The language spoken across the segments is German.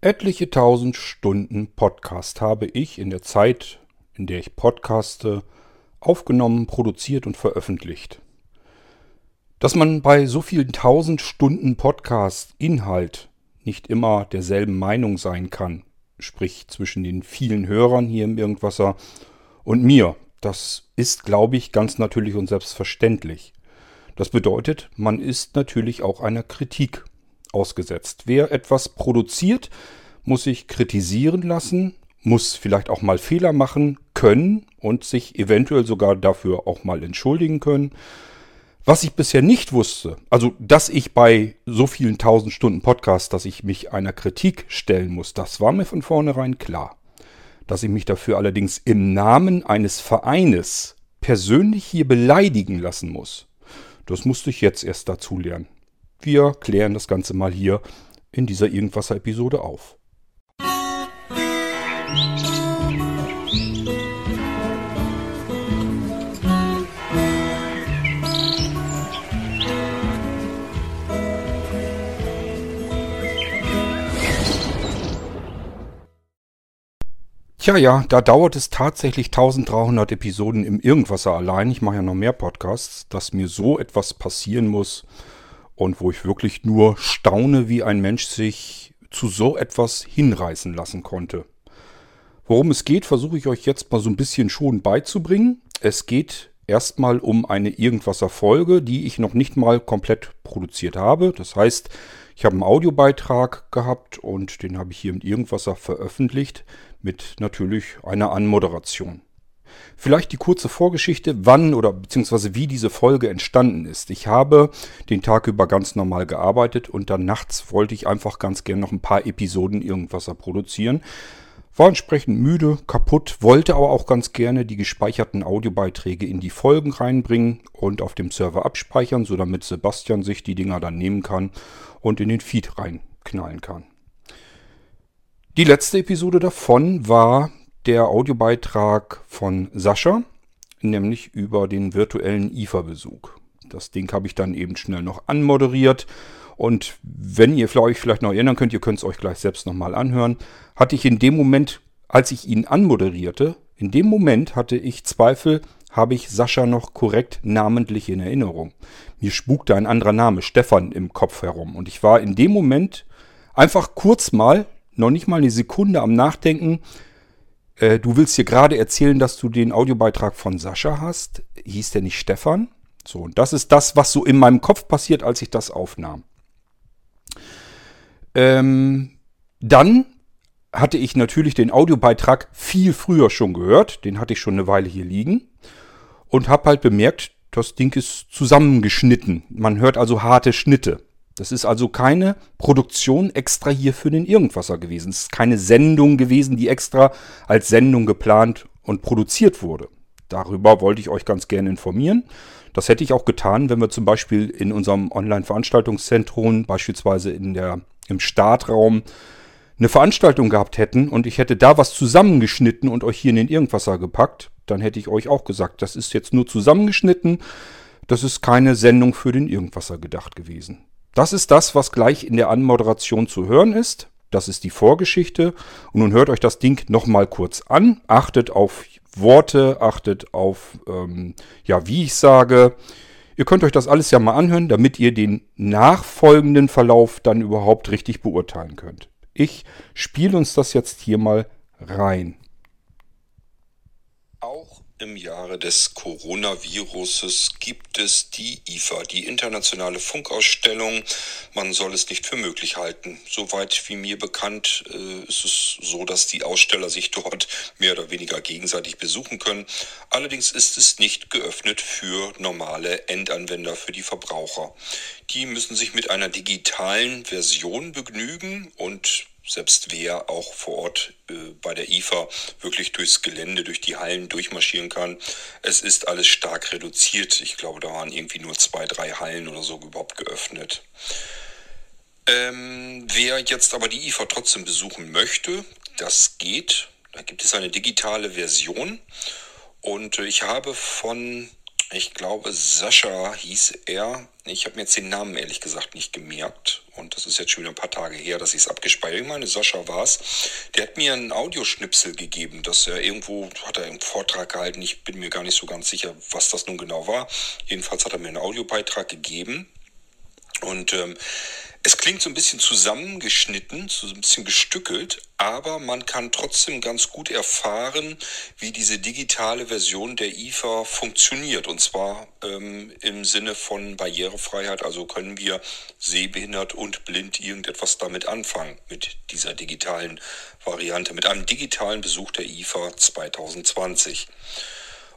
Etliche tausend Stunden Podcast habe ich in der Zeit, in der ich podcaste, aufgenommen, produziert und veröffentlicht. Dass man bei so vielen tausend Stunden Podcast Inhalt nicht immer derselben Meinung sein kann, sprich zwischen den vielen Hörern hier im Irgendwasser und mir, das ist, glaube ich, ganz natürlich und selbstverständlich. Das bedeutet, man ist natürlich auch einer Kritik ausgesetzt. Wer etwas produziert, muss sich kritisieren lassen, muss vielleicht auch mal Fehler machen können und sich eventuell sogar dafür auch mal entschuldigen können. Was ich bisher nicht wusste, also dass ich bei so vielen tausend Stunden Podcast, dass ich mich einer Kritik stellen muss, das war mir von vornherein klar. Dass ich mich dafür allerdings im Namen eines Vereines persönlich hier beleidigen lassen muss, das musste ich jetzt erst dazu lernen. Wir klären das Ganze mal hier in dieser Irgendwasser-Episode auf. Tja, ja, da dauert es tatsächlich 1300 Episoden im Irgendwasser allein. Ich mache ja noch mehr Podcasts, dass mir so etwas passieren muss und wo ich wirklich nur staune, wie ein Mensch sich zu so etwas hinreißen lassen konnte. Worum es geht, versuche ich euch jetzt mal so ein bisschen schon beizubringen. Es geht erstmal um eine Irgendwasser-Folge, die ich noch nicht mal komplett produziert habe. Das heißt, ich habe einen Audiobeitrag gehabt und den habe ich hier mit Irgendwasser veröffentlicht, mit natürlich einer Anmoderation. Vielleicht die kurze Vorgeschichte, wann oder beziehungsweise wie diese Folge entstanden ist. Ich habe den Tag über ganz normal gearbeitet und dann nachts wollte ich einfach ganz gern noch ein paar Episoden irgendwas produzieren. War entsprechend müde, kaputt, wollte aber auch ganz gerne die gespeicherten Audiobeiträge in die Folgen reinbringen und auf dem Server abspeichern, so damit Sebastian sich die Dinger dann nehmen kann und in den Feed reinknallen kann. Die letzte Episode davon war der Audiobeitrag von Sascha, nämlich über den virtuellen IFA-Besuch. Das Ding habe ich dann eben schnell noch anmoderiert. Und wenn ihr euch vielleicht noch erinnern könnt, ihr könnt es euch gleich selbst nochmal anhören, hatte ich in dem Moment, als ich ihn anmoderierte, in dem Moment hatte ich Zweifel, habe ich Sascha noch korrekt namentlich in Erinnerung. Mir spukte ein anderer Name, Stefan, im Kopf herum. Und ich war in dem Moment einfach kurz mal, noch nicht mal eine Sekunde am Nachdenken, äh, du willst hier gerade erzählen, dass du den Audiobeitrag von Sascha hast. Hieß der nicht Stefan? So, und das ist das, was so in meinem Kopf passiert, als ich das aufnahm. Ähm, dann hatte ich natürlich den Audiobeitrag viel früher schon gehört. Den hatte ich schon eine Weile hier liegen. Und habe halt bemerkt, das Ding ist zusammengeschnitten. Man hört also harte Schnitte. Das ist also keine Produktion extra hier für den Irgendwasser gewesen. Es ist keine Sendung gewesen, die extra als Sendung geplant und produziert wurde. Darüber wollte ich euch ganz gerne informieren. Das hätte ich auch getan, wenn wir zum Beispiel in unserem Online-Veranstaltungszentrum, beispielsweise in der, im Startraum, eine Veranstaltung gehabt hätten und ich hätte da was zusammengeschnitten und euch hier in den Irgendwasser gepackt, dann hätte ich euch auch gesagt, das ist jetzt nur zusammengeschnitten, das ist keine Sendung für den Irgendwasser gedacht gewesen. Das ist das, was gleich in der Anmoderation zu hören ist. Das ist die Vorgeschichte. Und nun hört euch das Ding nochmal kurz an. Achtet auf Worte, achtet auf, ähm, ja, wie ich sage. Ihr könnt euch das alles ja mal anhören, damit ihr den nachfolgenden Verlauf dann überhaupt richtig beurteilen könnt. Ich spiele uns das jetzt hier mal rein. Im Jahre des Coronaviruses gibt es die IFA, die internationale Funkausstellung. Man soll es nicht für möglich halten. Soweit wie mir bekannt äh, ist es so, dass die Aussteller sich dort mehr oder weniger gegenseitig besuchen können. Allerdings ist es nicht geöffnet für normale Endanwender, für die Verbraucher. Die müssen sich mit einer digitalen Version begnügen und selbst wer auch vor Ort äh, bei der IFA wirklich durchs Gelände, durch die Hallen durchmarschieren kann. Es ist alles stark reduziert. Ich glaube, da waren irgendwie nur zwei, drei Hallen oder so überhaupt geöffnet. Ähm, wer jetzt aber die IFA trotzdem besuchen möchte, das geht. Da gibt es eine digitale Version. Und äh, ich habe von Ich glaube, Sascha hieß er. Ich habe mir jetzt den Namen ehrlich gesagt nicht gemerkt. Und das ist jetzt schon wieder ein paar Tage her, dass ich es abgespeichert habe. Ich meine, Sascha war es. Der hat mir einen Audioschnipsel gegeben, dass er irgendwo, hat er einen Vortrag gehalten. Ich bin mir gar nicht so ganz sicher, was das nun genau war. Jedenfalls hat er mir einen Audiobeitrag gegeben. Und ähm, es klingt so ein bisschen zusammengeschnitten, so ein bisschen gestückelt, aber man kann trotzdem ganz gut erfahren, wie diese digitale Version der IFA funktioniert. Und zwar ähm, im Sinne von Barrierefreiheit. Also können wir sehbehindert und blind irgendetwas damit anfangen, mit dieser digitalen Variante, mit einem digitalen Besuch der IFA 2020.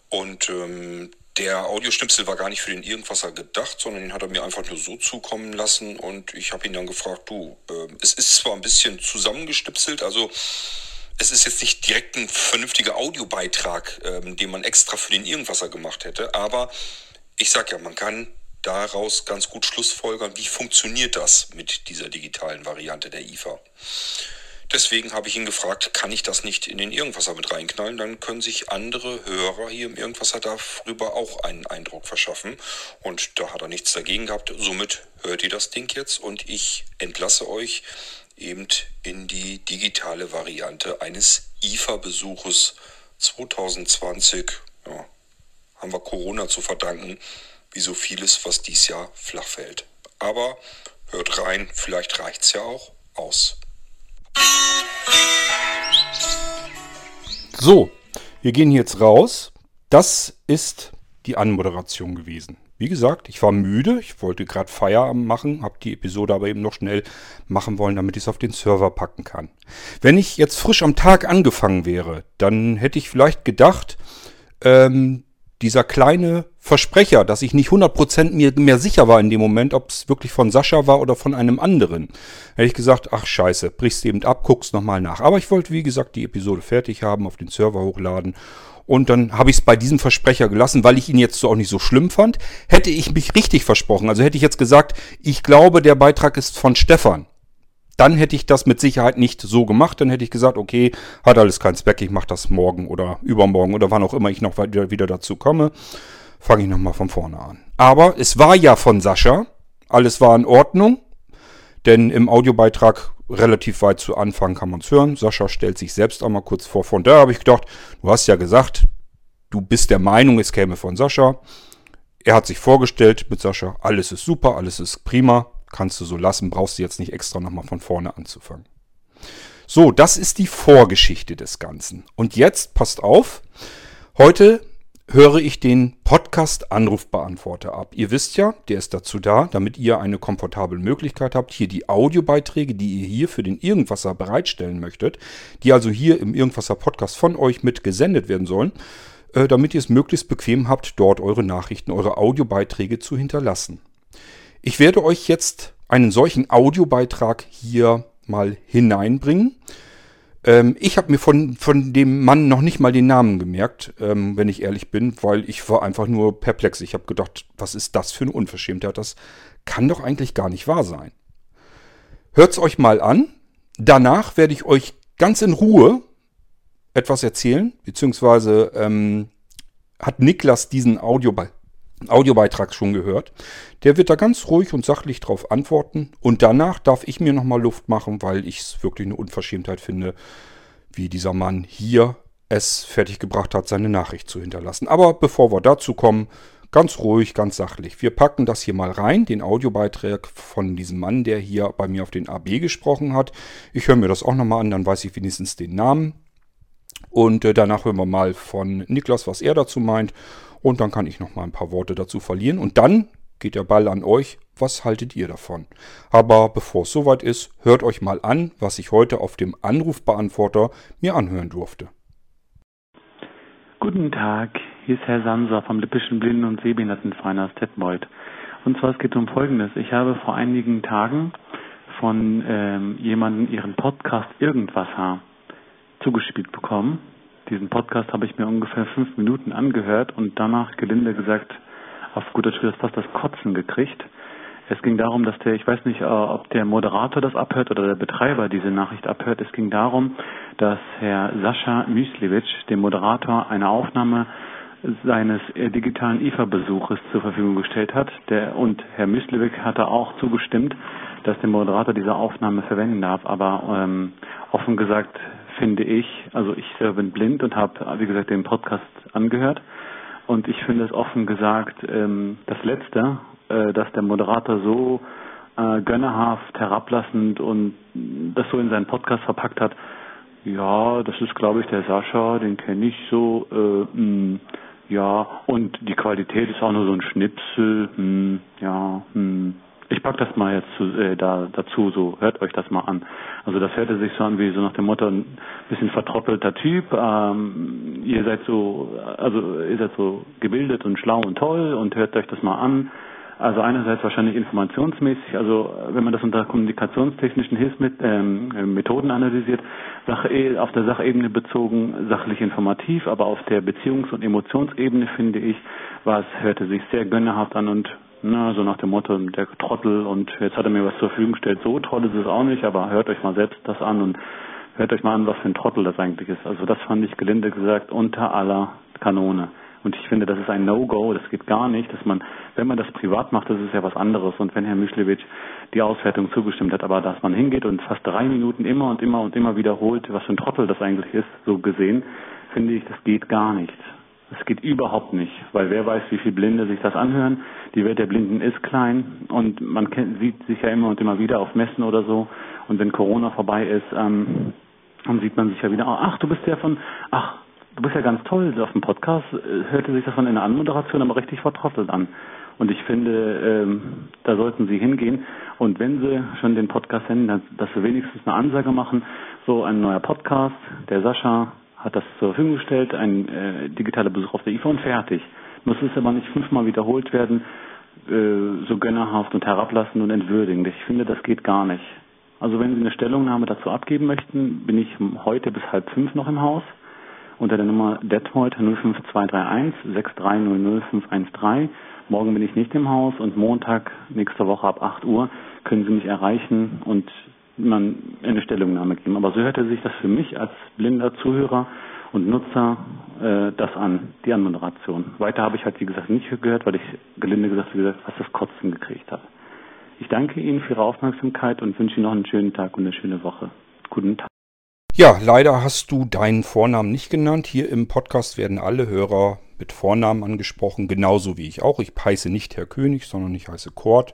Und ähm, der Audioschnipsel war gar nicht für den Irgendwasser gedacht, sondern den hat er mir einfach nur so zukommen lassen und ich habe ihn dann gefragt, du, äh, es ist zwar ein bisschen zusammengestipselt, also es ist jetzt nicht direkt ein vernünftiger Audiobeitrag, ähm, den man extra für den Irgendwasser gemacht hätte, aber ich sag ja, man kann daraus ganz gut schlussfolgern, wie funktioniert das mit dieser digitalen Variante der IFA. Deswegen habe ich ihn gefragt, kann ich das nicht in den Irgendwasser mit reinknallen? Dann können sich andere Hörer hier im Irgendwasser darüber auch einen Eindruck verschaffen. Und da hat er nichts dagegen gehabt. Somit hört ihr das Ding jetzt und ich entlasse euch eben in die digitale Variante eines IFA-Besuches 2020. Ja, haben wir Corona zu verdanken, wie so vieles, was dies Jahr flach fällt. Aber hört rein, vielleicht reicht es ja auch aus. So, wir gehen jetzt raus. Das ist die Anmoderation gewesen. Wie gesagt, ich war müde, ich wollte gerade Feierabend machen, habe die Episode aber eben noch schnell machen wollen, damit ich es auf den Server packen kann. Wenn ich jetzt frisch am Tag angefangen wäre, dann hätte ich vielleicht gedacht, ähm, dieser kleine Versprecher, dass ich nicht 100% mir mehr sicher war in dem Moment, ob es wirklich von Sascha war oder von einem anderen. Hätte ich gesagt, ach scheiße, brichst eben ab, guckst nochmal nach. Aber ich wollte, wie gesagt, die Episode fertig haben, auf den Server hochladen. Und dann habe ich es bei diesem Versprecher gelassen, weil ich ihn jetzt so auch nicht so schlimm fand. Hätte ich mich richtig versprochen, also hätte ich jetzt gesagt, ich glaube, der Beitrag ist von Stefan dann hätte ich das mit Sicherheit nicht so gemacht. Dann hätte ich gesagt, okay, hat alles keinen Zweck, ich mache das morgen oder übermorgen oder wann auch immer ich noch wieder, dazu komme. Fange ich nochmal von vorne an. Aber es war ja von Sascha. Alles war in Ordnung. Denn im Audiobeitrag relativ weit zu Anfang kann man es hören. Sascha stellt sich selbst einmal kurz vor. Von da habe ich gedacht, du hast ja gesagt, du bist der Meinung, es käme von Sascha. Er hat sich vorgestellt mit Sascha, alles ist super, alles ist prima kannst du so lassen, brauchst du jetzt nicht extra nochmal von vorne anzufangen. So, das ist die Vorgeschichte des Ganzen. Und jetzt, passt auf, heute höre ich den Podcast Anrufbeantworter ab. Ihr wisst ja, der ist dazu da, damit ihr eine komfortable Möglichkeit habt, hier die Audiobeiträge, die ihr hier für den Irgendwasser bereitstellen möchtet, die also hier im Irgendwasser Podcast von euch mit gesendet werden sollen, äh, damit ihr es möglichst bequem habt, dort eure Nachrichten, eure Audiobeiträge zu hinterlassen. Ich werde euch jetzt einen solchen Audiobeitrag hier mal hineinbringen. Ähm, ich habe mir von, von dem Mann noch nicht mal den Namen gemerkt, ähm, wenn ich ehrlich bin, weil ich war einfach nur perplex. Ich habe gedacht, was ist das für eine Unverschämtheit? Das kann doch eigentlich gar nicht wahr sein. Hört's euch mal an. Danach werde ich euch ganz in Ruhe etwas erzählen, beziehungsweise ähm, hat Niklas diesen Audiobeitrag Audiobeitrag schon gehört. Der wird da ganz ruhig und sachlich drauf antworten. Und danach darf ich mir nochmal Luft machen, weil ich es wirklich eine Unverschämtheit finde, wie dieser Mann hier es fertiggebracht hat, seine Nachricht zu hinterlassen. Aber bevor wir dazu kommen, ganz ruhig, ganz sachlich. Wir packen das hier mal rein, den Audiobeitrag von diesem Mann, der hier bei mir auf den AB gesprochen hat. Ich höre mir das auch nochmal an, dann weiß ich wenigstens den Namen. Und äh, danach hören wir mal von Niklas, was er dazu meint. Und dann kann ich noch mal ein paar Worte dazu verlieren. Und dann geht der Ball an euch. Was haltet ihr davon? Aber bevor es soweit ist, hört euch mal an, was ich heute auf dem Anrufbeantworter mir anhören durfte. Guten Tag, hier ist Herr Sanser vom Lippischen Blinden- und Sehbehindertenverein aus Detmold. Und zwar es geht um Folgendes. Ich habe vor einigen Tagen von ähm, jemandem ihren Podcast Irgendwasser zugespielt bekommen diesen Podcast habe ich mir ungefähr fünf Minuten angehört und danach, gelinde gesagt, auf guter Tür fast das Kotzen gekriegt. Es ging darum, dass der, ich weiß nicht, äh, ob der Moderator das abhört oder der Betreiber diese Nachricht abhört. Es ging darum, dass Herr Sascha Myslewitsch, dem Moderator, eine Aufnahme seines äh, digitalen IFA-Besuches zur Verfügung gestellt hat. Der, und Herr Müslewik hatte auch zugestimmt, dass der Moderator diese Aufnahme verwenden darf. Aber ähm, offen gesagt finde ich, also ich bin blind und habe, wie gesagt, den Podcast angehört. Und ich finde es offen gesagt ähm, das Letzte, äh, dass der Moderator so äh, gönnerhaft, herablassend und das so in seinen Podcast verpackt hat. Ja, das ist, glaube ich, der Sascha, den kenne ich so. Äh, mh, ja, und die Qualität ist auch nur so ein Schnipsel. Mh, ja, mh. Ich pack das mal jetzt zu, äh, da, dazu, so hört euch das mal an. Also das hörte sich so an wie so nach dem Motto ein bisschen vertrottelter Typ. Ähm, ihr seid so, also ihr seid so gebildet und schlau und toll und hört euch das mal an. Also einerseits wahrscheinlich informationsmäßig, also wenn man das unter kommunikationstechnischen Hilfsmethoden ähm, analysiert, Sache, eh, auf der Sachebene bezogen, sachlich informativ, aber auf der Beziehungs- und Emotionsebene finde ich, war es, hörte sich sehr gönnerhaft an und na, so nach dem Motto, der Trottel und jetzt hat er mir was zur Verfügung gestellt. So toll ist es auch nicht, aber hört euch mal selbst das an und hört euch mal an, was für ein Trottel das eigentlich ist. Also das fand ich gelinde gesagt unter aller Kanone. Und ich finde, das ist ein No-Go, das geht gar nicht, dass man, wenn man das privat macht, das ist ja was anderes. Und wenn Herr Mischlewitsch die Auswertung zugestimmt hat, aber dass man hingeht und fast drei Minuten immer und immer und immer wiederholt, was für ein Trottel das eigentlich ist, so gesehen, finde ich, das geht gar nicht. Das geht überhaupt nicht, weil wer weiß, wie viele Blinde sich das anhören. Die Welt der Blinden ist klein und man sieht sich ja immer und immer wieder auf Messen oder so. Und wenn Corona vorbei ist, ähm, dann sieht man sich ja wieder, ach, du bist ja von, ach, du bist ja ganz toll. Auf dem Podcast äh, hörte sich das von in der Anmoderation aber richtig vertrottelt an. Und ich finde, ähm, da sollten Sie hingehen. Und wenn Sie schon den Podcast senden, dass Sie wenigstens eine Ansage machen, so ein neuer Podcast, der Sascha hat das zur Verfügung gestellt, ein äh, digitaler Besuch auf der IFA und fertig. Muss es aber nicht fünfmal wiederholt werden, äh, so gönnerhaft und herablassend und entwürdigend. Ich finde, das geht gar nicht. Also wenn Sie eine Stellungnahme dazu abgeben möchten, bin ich heute bis halb fünf noch im Haus unter der Nummer Detmold 05231 6300513. Morgen bin ich nicht im Haus und Montag nächste Woche ab 8 Uhr können Sie mich erreichen und man eine Stellungnahme geben. Aber so hörte sich das für mich als blinder Zuhörer und Nutzer äh, das an, die Anmoderation. Weiter habe ich halt, wie gesagt, nicht gehört, weil ich gelinde gesagt, wie gesagt, was das Kotzen gekriegt habe. Ich danke Ihnen für Ihre Aufmerksamkeit und wünsche Ihnen noch einen schönen Tag und eine schöne Woche. Guten Tag. Ja, leider hast du deinen Vornamen nicht genannt. Hier im Podcast werden alle Hörer mit Vornamen angesprochen, genauso wie ich auch. Ich heiße nicht Herr König, sondern ich heiße Kurt.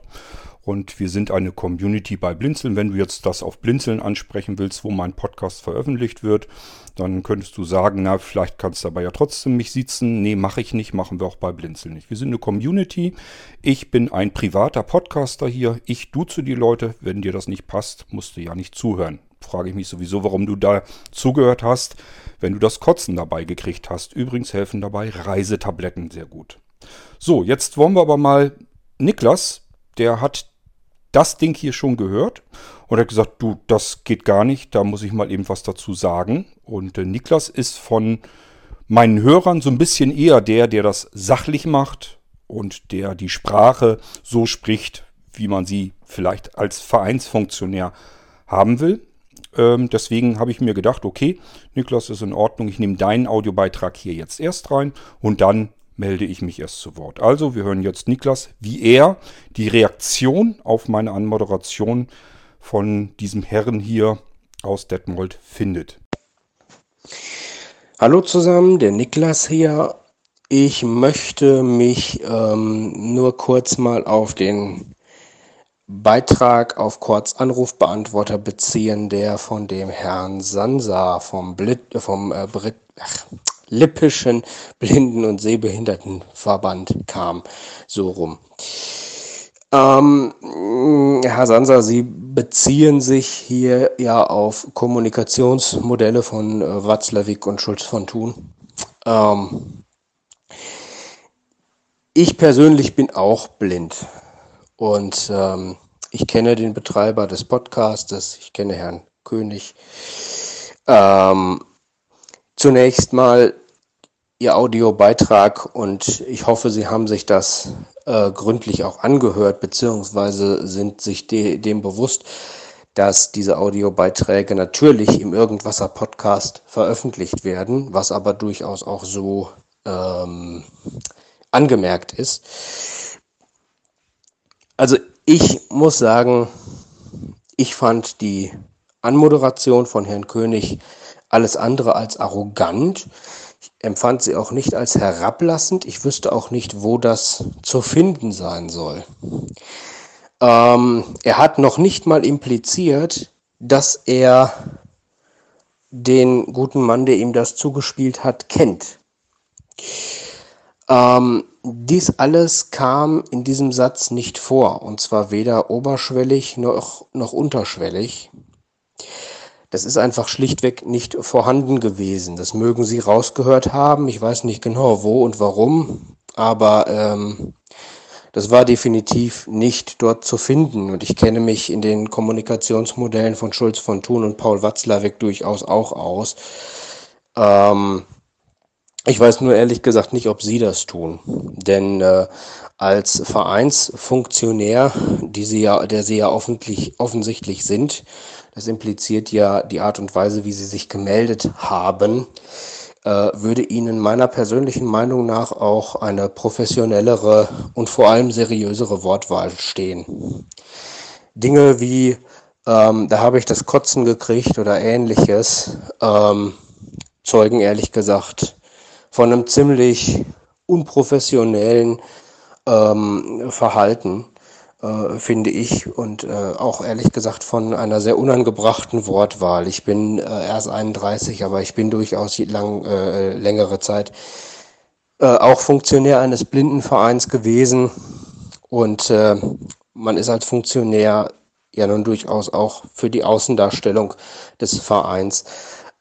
Und wir sind eine Community bei Blinzeln. Wenn du jetzt das auf Blinzeln ansprechen willst, wo mein Podcast veröffentlicht wird, dann könntest du sagen, na, vielleicht kannst du aber ja trotzdem mich sitzen. Nee, mache ich nicht, machen wir auch bei Blinzeln nicht. Wir sind eine Community. Ich bin ein privater Podcaster hier. Ich duze die Leute. Wenn dir das nicht passt, musst du ja nicht zuhören. Frage ich mich sowieso, warum du da zugehört hast, wenn du das Kotzen dabei gekriegt hast. Übrigens helfen dabei Reisetabletten sehr gut. So, jetzt wollen wir aber mal Niklas, der hat das Ding hier schon gehört und hat gesagt, du, das geht gar nicht, da muss ich mal eben was dazu sagen. Und äh, Niklas ist von meinen Hörern so ein bisschen eher der, der das sachlich macht und der die Sprache so spricht, wie man sie vielleicht als Vereinsfunktionär haben will. Ähm, deswegen habe ich mir gedacht, okay, Niklas ist in Ordnung, ich nehme deinen Audiobeitrag hier jetzt erst rein und dann melde ich mich erst zu Wort. Also, wir hören jetzt Niklas, wie er die Reaktion auf meine Anmoderation von diesem Herrn hier aus Detmold findet. Hallo zusammen, der Niklas hier. Ich möchte mich ähm, nur kurz mal auf den Beitrag auf Kurzanrufbeantworter beziehen, der von dem Herrn Sansa vom, Blit, vom äh, Brit, ach, Lippischen Blinden- und Sehbehindertenverband kam, so rum. Ähm, Herr Sansa, Sie beziehen sich hier ja auf Kommunikationsmodelle von äh, Watzlawick und Schulz von Thun. Ähm, ich persönlich bin auch blind und ähm, ich kenne den Betreiber des Podcastes, ich kenne Herrn König. Ähm, zunächst mal Ihr Audiobeitrag und ich hoffe, Sie haben sich das äh, gründlich auch angehört, beziehungsweise sind sich de dem bewusst, dass diese Audiobeiträge natürlich im Irgendwasser Podcast veröffentlicht werden, was aber durchaus auch so ähm, angemerkt ist. Also ich muss sagen, ich fand die Anmoderation von Herrn König alles andere als arrogant. Ich empfand sie auch nicht als herablassend. Ich wüsste auch nicht, wo das zu finden sein soll. Ähm, er hat noch nicht mal impliziert, dass er den guten Mann, der ihm das zugespielt hat, kennt. Ähm, dies alles kam in diesem Satz nicht vor, und zwar weder oberschwellig noch, noch unterschwellig. Das ist einfach schlichtweg nicht vorhanden gewesen. Das mögen Sie rausgehört haben. Ich weiß nicht genau wo und warum, aber ähm, das war definitiv nicht dort zu finden. Und ich kenne mich in den Kommunikationsmodellen von Schulz von Thun und Paul Watzlawick durchaus auch aus. Ähm, ich weiß nur ehrlich gesagt nicht, ob Sie das tun. Denn äh, als Vereinsfunktionär, die Sie ja, der Sie ja offensichtlich sind, das impliziert ja die Art und Weise, wie Sie sich gemeldet haben, äh, würde Ihnen meiner persönlichen Meinung nach auch eine professionellere und vor allem seriösere Wortwahl stehen. Dinge wie, ähm, da habe ich das Kotzen gekriegt oder ähnliches, ähm, zeugen ehrlich gesagt von einem ziemlich unprofessionellen ähm, Verhalten äh, finde ich, und äh, auch ehrlich gesagt von einer sehr unangebrachten Wortwahl. Ich bin äh, erst 31, aber ich bin durchaus lang, äh, längere Zeit äh, auch Funktionär eines Blindenvereins gewesen und äh, man ist als Funktionär ja nun durchaus auch für die Außendarstellung des Vereins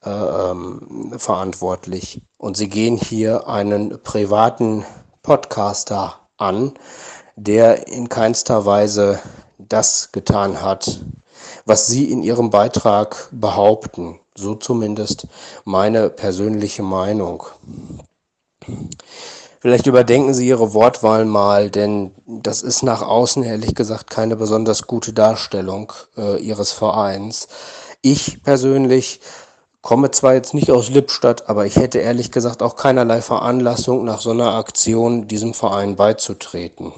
äh, verantwortlich. Und sie gehen hier einen privaten Podcaster an, der in keinster Weise das getan hat, was Sie in Ihrem Beitrag behaupten. So zumindest meine persönliche Meinung. Vielleicht überdenken Sie Ihre Wortwahl mal, denn das ist nach außen ehrlich gesagt keine besonders gute Darstellung äh, Ihres Vereins. Ich persönlich komme zwar jetzt nicht aus Lippstadt, aber ich hätte ehrlich gesagt auch keinerlei Veranlassung, nach so einer Aktion diesem Verein beizutreten.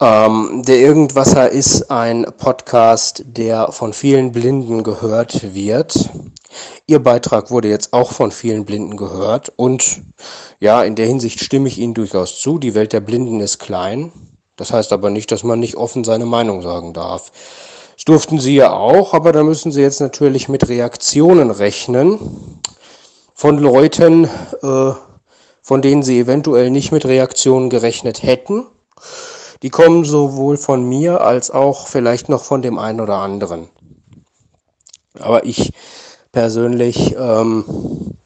Ähm, der Irgendwasser ist ein Podcast, der von vielen Blinden gehört wird. Ihr Beitrag wurde jetzt auch von vielen Blinden gehört und ja, in der Hinsicht stimme ich Ihnen durchaus zu. Die Welt der Blinden ist klein. Das heißt aber nicht, dass man nicht offen seine Meinung sagen darf. Das durften Sie ja auch, aber da müssen Sie jetzt natürlich mit Reaktionen rechnen von Leuten, äh, von denen Sie eventuell nicht mit Reaktionen gerechnet hätten. Die kommen sowohl von mir als auch vielleicht noch von dem einen oder anderen. Aber ich persönlich ähm,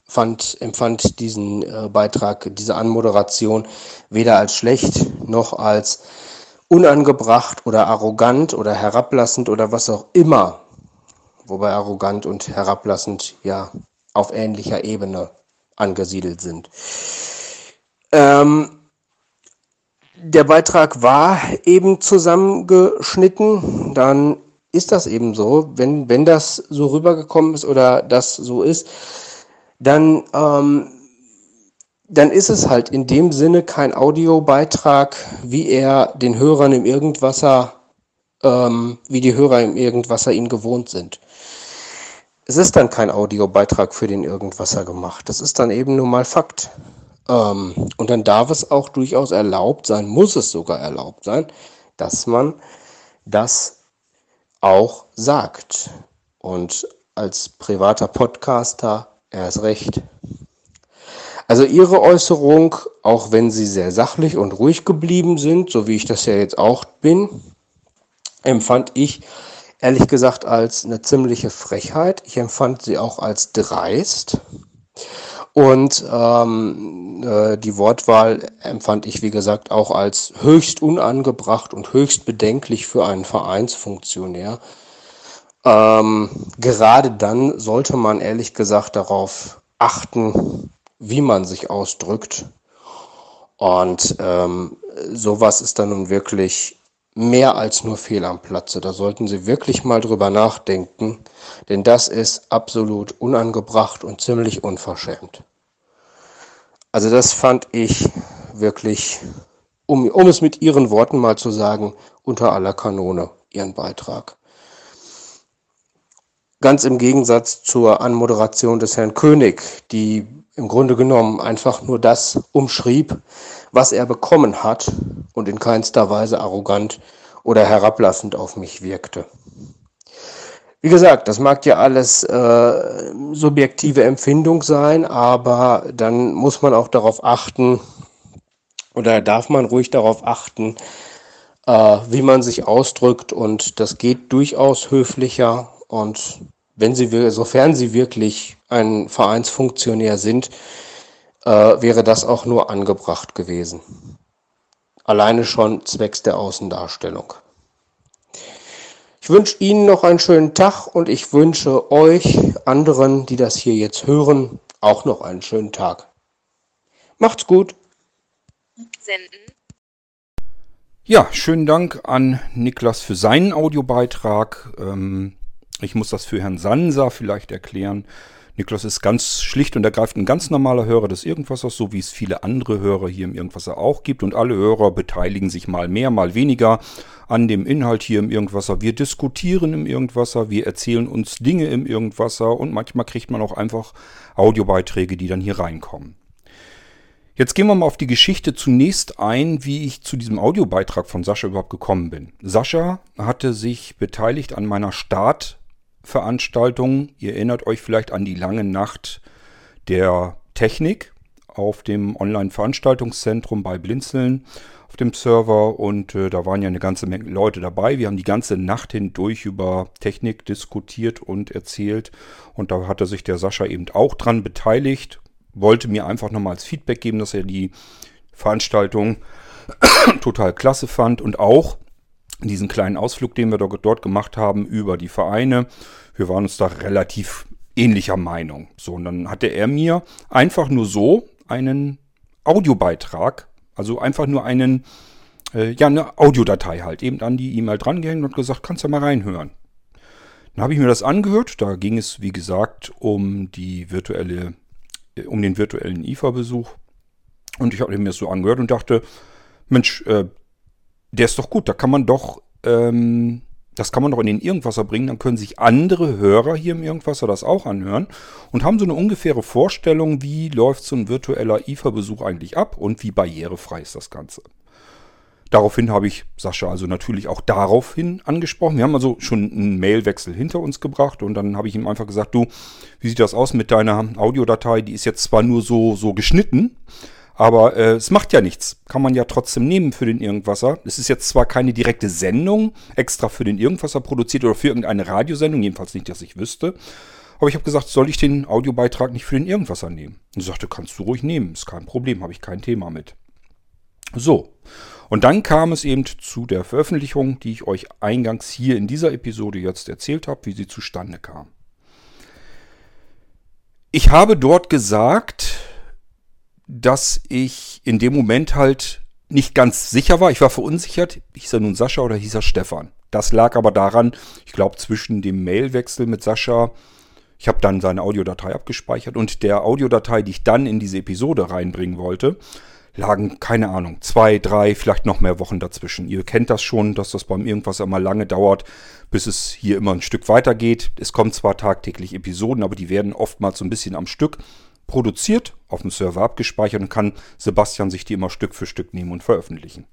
fand, empfand diesen äh, Beitrag, diese Anmoderation weder als schlecht noch als unangebracht oder arrogant oder herablassend oder was auch immer, wobei arrogant und herablassend ja auf ähnlicher Ebene angesiedelt sind. Ähm, der Beitrag war eben zusammengeschnitten, dann ist das eben so. Wenn, wenn das so rübergekommen ist oder das so ist, dann ähm, dann ist es halt in dem Sinne kein Audiobeitrag, wie er den Hörern im Irgendwasser, ähm, wie die Hörer im Irgendwasser ihn gewohnt sind. Es ist dann kein Audiobeitrag für den Irgendwasser gemacht. Das ist dann eben nur mal Fakt. Ähm, und dann darf es auch durchaus erlaubt sein, muss es sogar erlaubt sein, dass man das auch sagt. Und als privater Podcaster erst recht. Also Ihre Äußerung, auch wenn Sie sehr sachlich und ruhig geblieben sind, so wie ich das ja jetzt auch bin, empfand ich ehrlich gesagt als eine ziemliche Frechheit. Ich empfand sie auch als dreist. Und ähm, äh, die Wortwahl empfand ich, wie gesagt, auch als höchst unangebracht und höchst bedenklich für einen Vereinsfunktionär. Ähm, gerade dann sollte man ehrlich gesagt darauf achten, wie man sich ausdrückt. Und ähm, sowas ist dann nun wirklich mehr als nur fehl am Platze. Da sollten Sie wirklich mal drüber nachdenken, denn das ist absolut unangebracht und ziemlich unverschämt. Also das fand ich wirklich, um, um es mit Ihren Worten mal zu sagen, unter aller Kanone, Ihren Beitrag. Ganz im Gegensatz zur Anmoderation des Herrn König, die im Grunde genommen einfach nur das umschrieb, was er bekommen hat und in keinster Weise arrogant oder herablassend auf mich wirkte. Wie gesagt, das mag ja alles äh, subjektive Empfindung sein, aber dann muss man auch darauf achten, oder darf man ruhig darauf achten, äh, wie man sich ausdrückt und das geht durchaus höflicher und wenn sie, sofern sie wirklich ein Vereinsfunktionär sind, äh, wäre das auch nur angebracht gewesen. Alleine schon zwecks der Außendarstellung. Ich wünsche Ihnen noch einen schönen Tag und ich wünsche euch anderen, die das hier jetzt hören, auch noch einen schönen Tag. Macht's gut. Senden. Ja, schönen Dank an Niklas für seinen Audiobeitrag. Ähm, ich muss das für Herrn Sansa vielleicht erklären. Niklas ist ganz schlicht und ergreifend ein ganz normaler Hörer des Irgendwassers, so wie es viele andere Hörer hier im Irgendwasser auch gibt. Und alle Hörer beteiligen sich mal mehr, mal weniger an dem Inhalt hier im Irgendwasser. Wir diskutieren im Irgendwasser, wir erzählen uns Dinge im Irgendwasser und manchmal kriegt man auch einfach Audiobeiträge, die dann hier reinkommen. Jetzt gehen wir mal auf die Geschichte zunächst ein, wie ich zu diesem Audiobeitrag von Sascha überhaupt gekommen bin. Sascha hatte sich beteiligt an meiner Start- Veranstaltung. Ihr erinnert euch vielleicht an die lange Nacht der Technik auf dem Online-Veranstaltungszentrum bei Blinzeln auf dem Server und äh, da waren ja eine ganze Menge Leute dabei. Wir haben die ganze Nacht hindurch über Technik diskutiert und erzählt und da hatte sich der Sascha eben auch dran beteiligt, wollte mir einfach nochmal als Feedback geben, dass er die Veranstaltung total klasse fand und auch diesen kleinen Ausflug, den wir dort gemacht haben über die Vereine. Wir waren uns da relativ ähnlicher Meinung. So, und dann hatte er mir einfach nur so einen Audiobeitrag, also einfach nur einen, äh, ja, eine Audiodatei halt, eben an die E-Mail drangehängt und gesagt, kannst du mal reinhören. Dann habe ich mir das angehört. Da ging es, wie gesagt, um die virtuelle, äh, um den virtuellen IFA-Besuch. Und ich habe mir das so angehört und dachte, Mensch, äh, der ist doch gut. Da kann man doch, ähm, das kann man doch in den Irgendwasser bringen. Dann können sich andere Hörer hier im Irgendwasser das auch anhören und haben so eine ungefähre Vorstellung, wie läuft so ein virtueller IFA-Besuch eigentlich ab und wie barrierefrei ist das Ganze. Daraufhin habe ich Sascha also natürlich auch daraufhin angesprochen. Wir haben also schon einen Mailwechsel hinter uns gebracht und dann habe ich ihm einfach gesagt, du, wie sieht das aus mit deiner Audiodatei? Die ist jetzt zwar nur so, so geschnitten, aber äh, es macht ja nichts. Kann man ja trotzdem nehmen für den Irgendwasser. Es ist jetzt zwar keine direkte Sendung extra für den Irgendwasser produziert oder für irgendeine Radiosendung, jedenfalls nicht, dass ich wüsste. Aber ich habe gesagt, soll ich den Audiobeitrag nicht für den Irgendwasser nehmen? Und er sagte, kannst du ruhig nehmen, ist kein Problem, habe ich kein Thema mit. So. Und dann kam es eben zu der Veröffentlichung, die ich euch eingangs hier in dieser Episode jetzt erzählt habe, wie sie zustande kam. Ich habe dort gesagt, dass ich in dem Moment halt nicht ganz sicher war. Ich war verunsichert. Hieß er nun Sascha oder hieß er Stefan? Das lag aber daran, ich glaube, zwischen dem Mailwechsel mit Sascha, ich habe dann seine Audiodatei abgespeichert und der Audiodatei, die ich dann in diese Episode reinbringen wollte, lagen, keine Ahnung, zwei, drei, vielleicht noch mehr Wochen dazwischen. Ihr kennt das schon, dass das beim irgendwas immer lange dauert, bis es hier immer ein Stück weitergeht. Es kommen zwar tagtäglich Episoden, aber die werden oftmals so ein bisschen am Stück produziert, auf dem Server abgespeichert und kann Sebastian sich die immer Stück für Stück nehmen und veröffentlichen.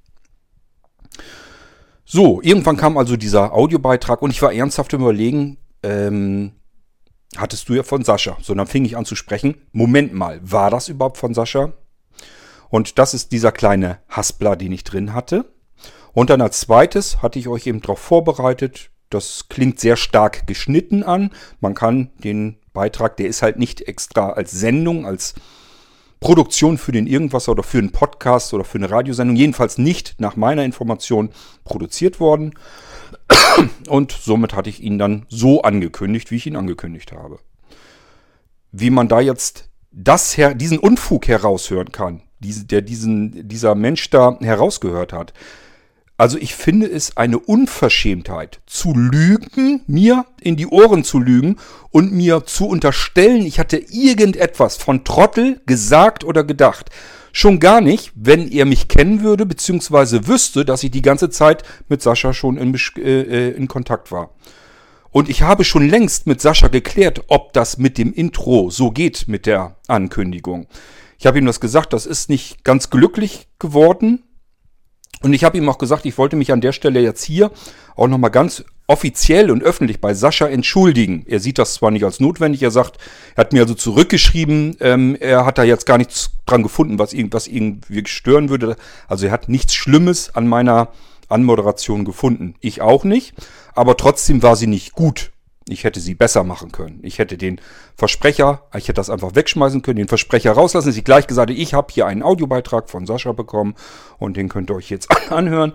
So, irgendwann kam also dieser Audiobeitrag und ich war ernsthaft überlegen, ähm, hattest du ja von Sascha. So, dann fing ich an zu sprechen. Moment mal, war das überhaupt von Sascha? Und das ist dieser kleine Haspler, den ich drin hatte. Und dann als zweites hatte ich euch eben darauf vorbereitet, das klingt sehr stark geschnitten an. Man kann den Beitrag, der ist halt nicht extra als Sendung, als Produktion für den Irgendwasser oder für einen Podcast oder für eine Radiosendung, jedenfalls nicht nach meiner Information produziert worden. Und somit hatte ich ihn dann so angekündigt, wie ich ihn angekündigt habe. Wie man da jetzt das her, diesen Unfug heraushören kann, diese, der diesen, dieser Mensch da herausgehört hat, Also ich finde es eine Unverschämtheit zu lügen, mir in die Ohren zu lügen und mir zu unterstellen, ich hatte irgendetwas von Trottel gesagt oder gedacht. Schon gar nicht, wenn er mich kennen würde, beziehungsweise wüsste, dass ich die ganze Zeit mit Sascha schon in, äh, in Kontakt war. Und ich habe schon längst mit Sascha geklärt, ob das mit dem Intro so geht mit der Ankündigung. Ich habe ihm das gesagt, das ist nicht ganz glücklich geworden, und ich habe ihm auch gesagt, ich wollte mich an der Stelle jetzt hier auch nochmal ganz offiziell und öffentlich bei Sascha entschuldigen. Er sieht das zwar nicht als notwendig, er sagt, er hat mir also zurückgeschrieben, ähm, er hat da jetzt gar nichts dran gefunden, was ihn, was ihn wirklich stören würde. Also er hat nichts Schlimmes an meiner Anmoderation gefunden. Ich auch nicht, aber trotzdem war sie nicht gut. Ich hätte sie besser machen können. Ich hätte den Versprecher, ich hätte das einfach wegschmeißen können, den Versprecher rauslassen. Ich gleich gesagt ich habe hier einen Audiobeitrag von Sascha bekommen und den könnt ihr euch jetzt anhören.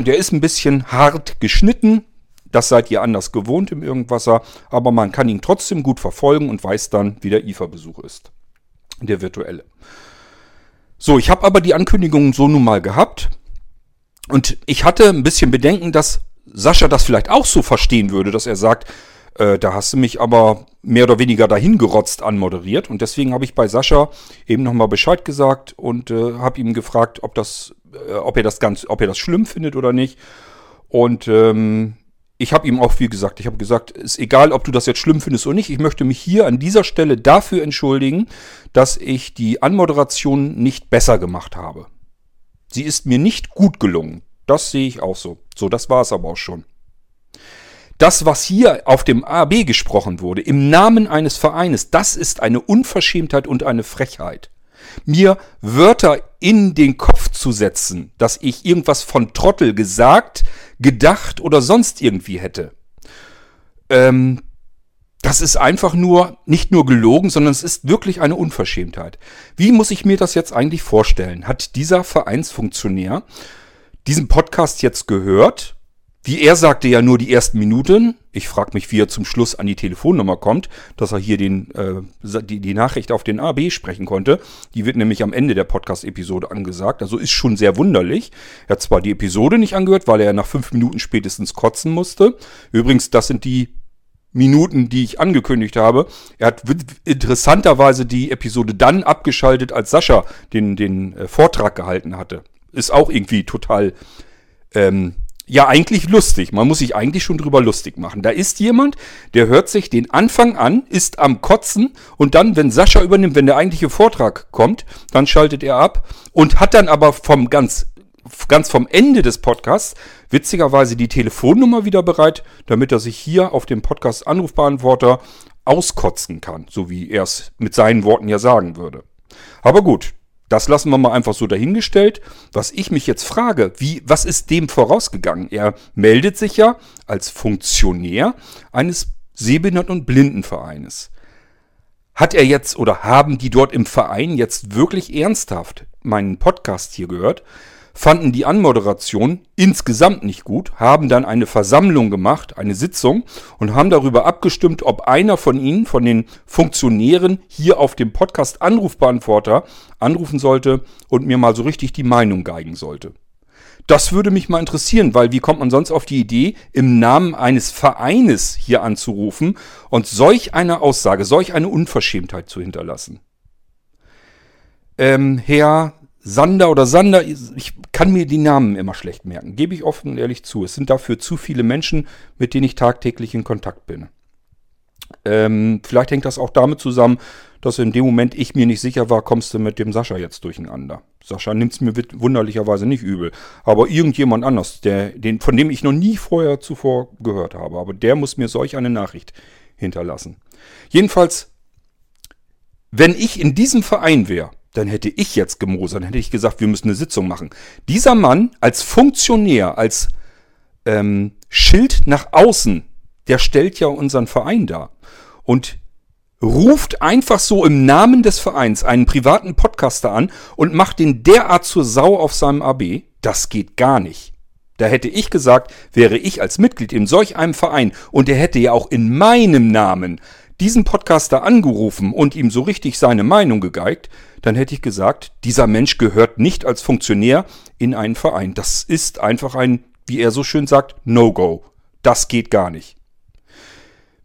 Der ist ein bisschen hart geschnitten. Das seid ihr anders gewohnt im Irgendwasser, aber man kann ihn trotzdem gut verfolgen und weiß dann, wie der IFA-Besuch ist. Der virtuelle. So, ich habe aber die Ankündigung so nun mal gehabt. Und ich hatte ein bisschen Bedenken, dass Sascha das vielleicht auch so verstehen würde, dass er sagt, äh, da hast du mich aber mehr oder weniger dahingerotzt anmoderiert. Und deswegen habe ich bei Sascha eben nochmal Bescheid gesagt und äh, habe ihm gefragt, ob das, äh, ob er das ganz, ob er das schlimm findet oder nicht. Und ähm, ich habe ihm auch viel gesagt. Ich habe gesagt, ist egal, ob du das jetzt schlimm findest oder nicht. Ich möchte mich hier an dieser Stelle dafür entschuldigen, dass ich die Anmoderation nicht besser gemacht habe. Sie ist mir nicht gut gelungen. Das sehe ich auch so. So, das war es aber auch schon. Das, was hier auf dem AB gesprochen wurde, im Namen eines Vereines, das ist eine Unverschämtheit und eine Frechheit. Mir Wörter in den Kopf zu setzen, dass ich irgendwas von Trottel gesagt, gedacht oder sonst irgendwie hätte. Ähm, das ist einfach nur, nicht nur gelogen, sondern es ist wirklich eine Unverschämtheit. Wie muss ich mir das jetzt eigentlich vorstellen? Hat dieser Vereinsfunktionär diesen Podcast jetzt gehört. Wie er sagte ja nur die ersten Minuten. Ich frage mich, wie er zum Schluss an die Telefonnummer kommt, dass er hier den, äh, die, die Nachricht auf den AB sprechen konnte. Die wird nämlich am Ende der Podcast-Episode angesagt. Also ist schon sehr wunderlich. Er hat zwar die Episode nicht angehört, weil er nach fünf Minuten spätestens kotzen musste. Übrigens, das sind die Minuten, die ich angekündigt habe. Er hat interessanterweise die Episode dann abgeschaltet, als Sascha den, den äh, Vortrag gehalten hatte ist auch irgendwie total, ähm, ja, eigentlich lustig. Man muss sich eigentlich schon drüber lustig machen. Da ist jemand, der hört sich den Anfang an, ist am Kotzen und dann, wenn Sascha übernimmt, wenn der eigentliche Vortrag kommt, dann schaltet er ab und hat dann aber vom ganz, ganz vom Ende des Podcasts witzigerweise die Telefonnummer wieder bereit, damit er sich hier auf dem Podcast Anrufbeantworter auskotzen kann, so wie er es mit seinen Worten ja sagen würde. Aber gut, das lassen wir mal einfach so dahingestellt. Was ich mich jetzt frage, wie, was ist dem vorausgegangen? Er meldet sich ja als Funktionär eines Sehbehinderten- und Blindenvereines. Hat er jetzt oder haben die dort im Verein jetzt wirklich ernsthaft meinen Podcast hier gehört? Fanden die Anmoderation insgesamt nicht gut, haben dann eine Versammlung gemacht, eine Sitzung und haben darüber abgestimmt, ob einer von ihnen, von den Funktionären hier auf dem Podcast Anrufbeantworter anrufen sollte und mir mal so richtig die Meinung geigen sollte. Das würde mich mal interessieren, weil wie kommt man sonst auf die Idee, im Namen eines Vereines hier anzurufen und solch eine Aussage, solch eine Unverschämtheit zu hinterlassen? Ähm, Herr Sander oder Sander, ich kann mir die Namen immer schlecht merken, gebe ich offen und ehrlich zu. Es sind dafür zu viele Menschen, mit denen ich tagtäglich in Kontakt bin. Ähm, vielleicht hängt das auch damit zusammen, dass in dem Moment ich mir nicht sicher war, kommst du mit dem Sascha jetzt durcheinander. Sascha nimmt es mir wunderlicherweise nicht übel. Aber irgendjemand anders, der, den, von dem ich noch nie vorher zuvor gehört habe. Aber der muss mir solch eine Nachricht hinterlassen. Jedenfalls, wenn ich in diesem Verein wäre, dann hätte ich jetzt gemosert, dann hätte ich gesagt, wir müssen eine Sitzung machen. Dieser Mann als Funktionär, als ähm, Schild nach außen, der stellt ja unseren Verein dar. Und ruft einfach so im Namen des Vereins einen privaten Podcaster an und macht den derart zur Sau auf seinem AB. Das geht gar nicht. Da hätte ich gesagt, wäre ich als Mitglied in solch einem Verein und der hätte ja auch in meinem Namen diesen Podcaster angerufen und ihm so richtig seine Meinung gegeigt, dann hätte ich gesagt, dieser Mensch gehört nicht als Funktionär in einen Verein. Das ist einfach ein, wie er so schön sagt, No-Go. Das geht gar nicht.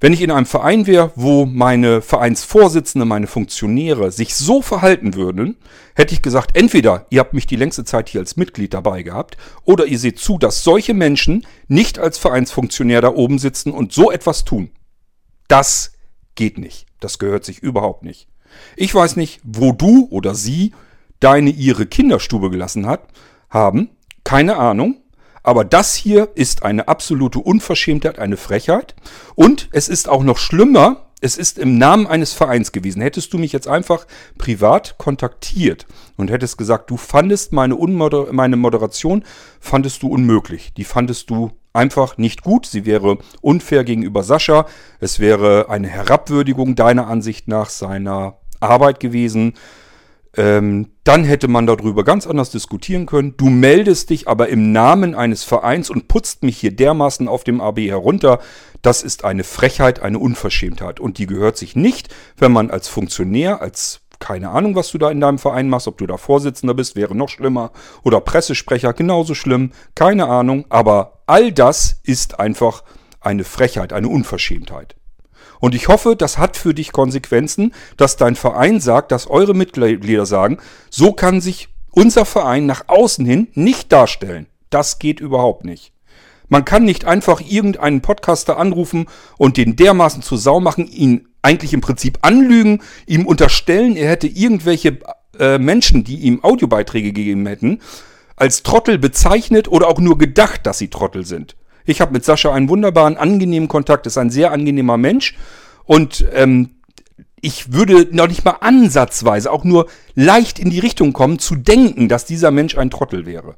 Wenn ich in einem Verein wäre, wo meine Vereinsvorsitzende, meine Funktionäre sich so verhalten würden, hätte ich gesagt, entweder ihr habt mich die längste Zeit hier als Mitglied dabei gehabt, oder ihr seht zu, dass solche Menschen nicht als Vereinsfunktionär da oben sitzen und so etwas tun. Das geht nicht. Das gehört sich überhaupt nicht. Ich weiß nicht, wo du oder sie deine ihre Kinderstube gelassen hat, haben. Keine Ahnung. Aber das hier ist eine absolute Unverschämtheit, eine Frechheit. Und es ist auch noch schlimmer, es ist im Namen eines Vereins gewesen. Hättest du mich jetzt einfach privat kontaktiert und hättest gesagt, du fandest meine, Unmoder meine Moderation, fandest du unmöglich. Die fandest du einfach nicht gut. Sie wäre unfair gegenüber Sascha. Es wäre eine Herabwürdigung deiner Ansicht nach seiner Arbeit gewesen ähm, dann hätte man darüber ganz anders diskutieren können. Du meldest dich aber im Namen eines Vereins und putzt mich hier dermaßen auf dem AB herunter. Das ist eine Frechheit, eine Unverschämtheit. Und die gehört sich nicht, wenn man als Funktionär, als keine Ahnung, was du da in deinem Verein machst, ob du da Vorsitzender bist, wäre noch schlimmer. Oder Pressesprecher, genauso schlimm. Keine Ahnung. Aber all das ist einfach eine Frechheit, eine Unverschämtheit. Und ich hoffe, das hat für dich Konsequenzen, dass dein Verein sagt, dass eure Mitglieder sagen, so kann sich unser Verein nach außen hin nicht darstellen. Das geht überhaupt nicht. Man kann nicht einfach irgendeinen Podcaster anrufen und den dermaßen zur Sau machen, ihn eigentlich im Prinzip anlügen, ihm unterstellen, er hätte irgendwelche äh, Menschen, die ihm Audiobeiträge gegeben hätten, als Trottel bezeichnet oder auch nur gedacht, dass sie Trottel sind. Ich habe mit Sascha einen wunderbaren, angenehmen Kontakt, ist ein sehr angenehmer Mensch. Und ähm, ich würde noch nicht mal ansatzweise, auch nur leicht in die Richtung kommen, zu denken, dass dieser Mensch ein Trottel wäre.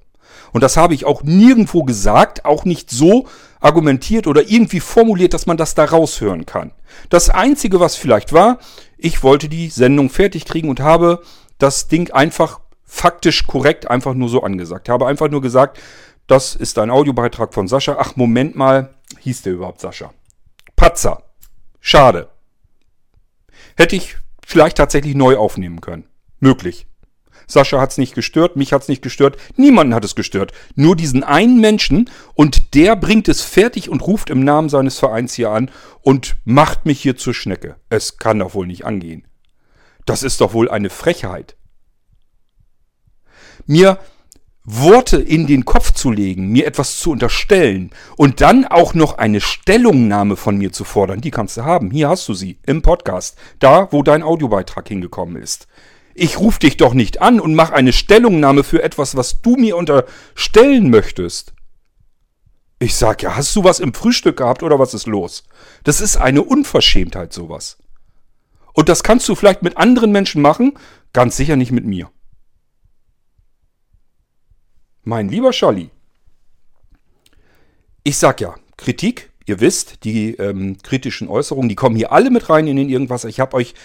Und das habe ich auch nirgendwo gesagt, auch nicht so argumentiert oder irgendwie formuliert, dass man das da raushören kann. Das Einzige, was vielleicht war, ich wollte die Sendung fertig kriegen und habe das Ding einfach faktisch korrekt einfach nur so angesagt. Ich habe einfach nur gesagt, das ist ein Audiobeitrag von Sascha. Ach, Moment mal, hieß der überhaupt Sascha? Patzer. Schade. Hätte ich vielleicht tatsächlich neu aufnehmen können. Möglich. Sascha hat's nicht gestört, mich hat's nicht gestört, niemanden hat es gestört. Nur diesen einen Menschen und der bringt es fertig und ruft im Namen seines Vereins hier an und macht mich hier zur Schnecke. Es kann doch wohl nicht angehen. Das ist doch wohl eine Frechheit. Mir Worte in den Kopf zu legen, mir etwas zu unterstellen und dann auch noch eine Stellungnahme von mir zu fordern, die kannst du haben. Hier hast du sie im Podcast, da wo dein Audiobeitrag hingekommen ist. Ich rufe dich doch nicht an und mache eine Stellungnahme für etwas, was du mir unterstellen möchtest. Ich sag ja, hast du was im Frühstück gehabt oder was ist los? Das ist eine Unverschämtheit sowas. Und das kannst du vielleicht mit anderen Menschen machen, ganz sicher nicht mit mir. Mein lieber Scholli, ich sag ja, Kritik, ihr wisst, die ähm, kritischen Äußerungen, die kommen hier alle mit rein in den Irgendwas. Ich habe euch